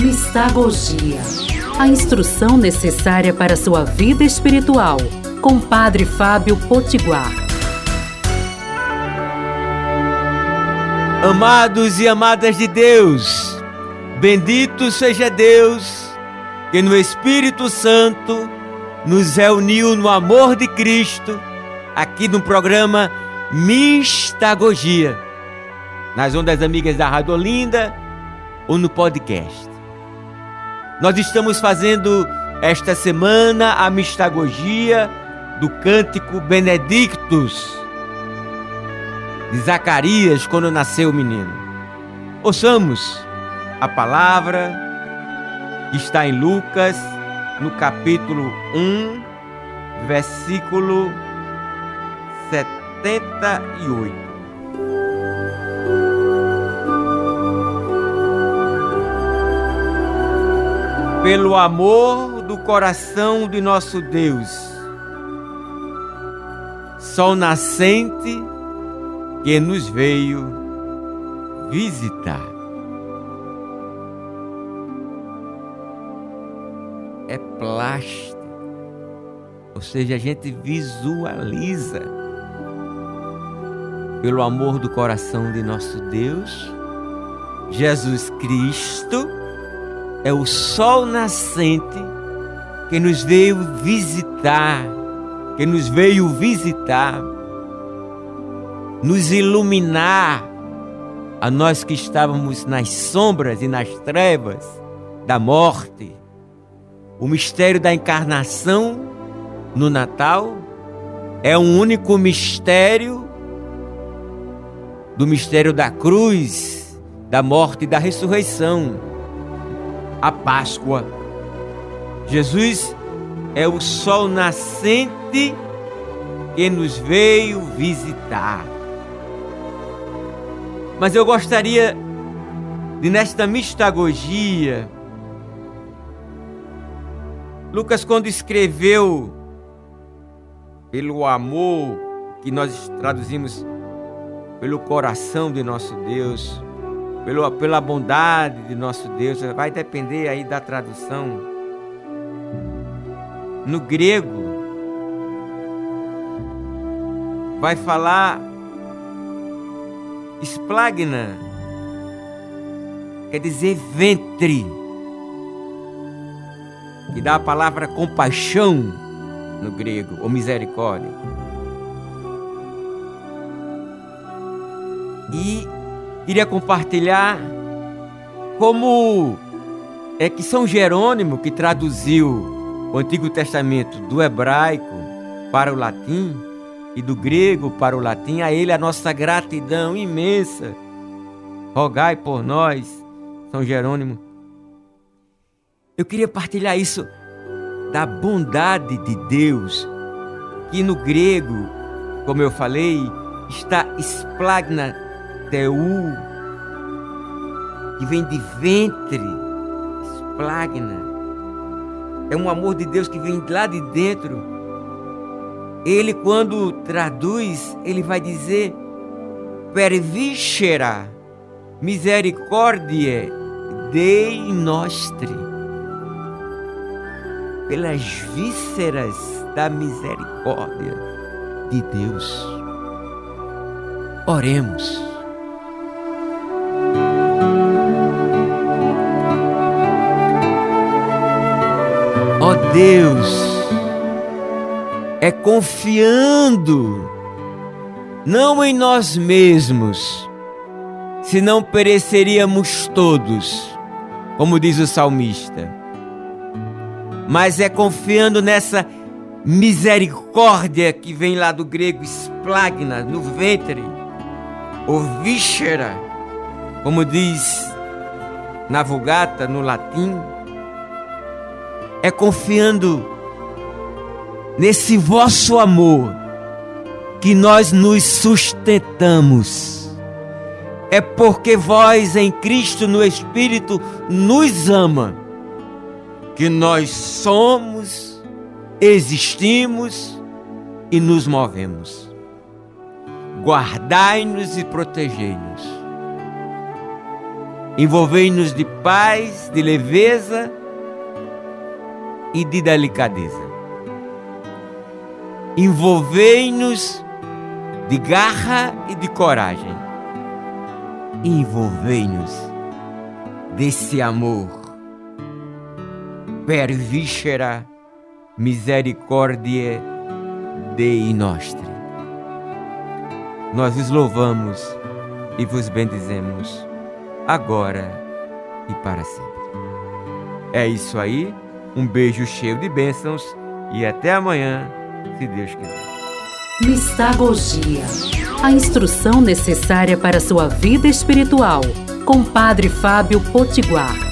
Mistagogia. A instrução necessária para sua vida espiritual. Com Padre Fábio Potiguar. Amados e amadas de Deus, bendito seja Deus que no Espírito Santo nos reuniu no amor de Cristo, aqui no programa Mistagogia, nas ondas amigas da Rádio Olinda ou no podcast. Nós estamos fazendo esta semana a mistagogia do cântico Benedictus de Zacarias quando nasceu o menino. Ouçamos a palavra que está em Lucas, no capítulo 1, versículo 78. Pelo amor do coração de nosso Deus. Sol nascente que nos veio visitar. É plástico, ou seja, a gente visualiza pelo amor do coração de nosso Deus, Jesus Cristo é o sol nascente que nos veio visitar, que nos veio visitar, nos iluminar a nós que estávamos nas sombras e nas trevas da morte. O mistério da encarnação no Natal é um único mistério do mistério da cruz, da morte e da ressurreição a Páscoa. Jesus é o sol nascente que nos veio visitar. Mas eu gostaria de, nesta mistagogia, Lucas, quando escreveu pelo amor que nós traduzimos pelo coração de nosso Deus, pelo, pela bondade de nosso Deus, vai depender aí da tradução. No grego, vai falar esplagna, quer dizer ventre, que dá a palavra compaixão no grego, ou misericórdia. E queria compartilhar como é que São Jerônimo, que traduziu o Antigo Testamento do hebraico para o latim e do grego para o latim, a ele a nossa gratidão imensa. Rogai por nós, São Jerônimo. Eu queria partilhar isso da bondade de Deus, que no grego, como eu falei, está esplagna Teu, que vem de ventre, esplagna. É um amor de Deus que vem lá de dentro. Ele, quando traduz, ele vai dizer: Perviscera, misericórdia Dei nostre. Pelas vísceras da misericórdia de Deus. Oremos. Deus é confiando não em nós mesmos, senão pereceríamos todos, como diz o salmista, mas é confiando nessa misericórdia que vem lá do grego esplagna, no ventre, ou víscera, como diz na Vulgata, no latim é confiando nesse vosso amor que nós nos sustentamos. É porque vós em Cristo no Espírito nos ama, que nós somos, existimos e nos movemos. Guardai-nos e protegei-nos. Envolvei-nos de paz, de leveza e de delicadeza. Envolvei-nos de garra e de coragem. Envolvei-nos desse amor. Per viscera misericordiae Dei nostri. Nós os louvamos e vos bendizemos agora e para sempre. É isso aí. Um beijo cheio de bênçãos e até amanhã, se Deus quiser. Mistagogia a instrução necessária para sua vida espiritual, com Padre Fábio Potiguar.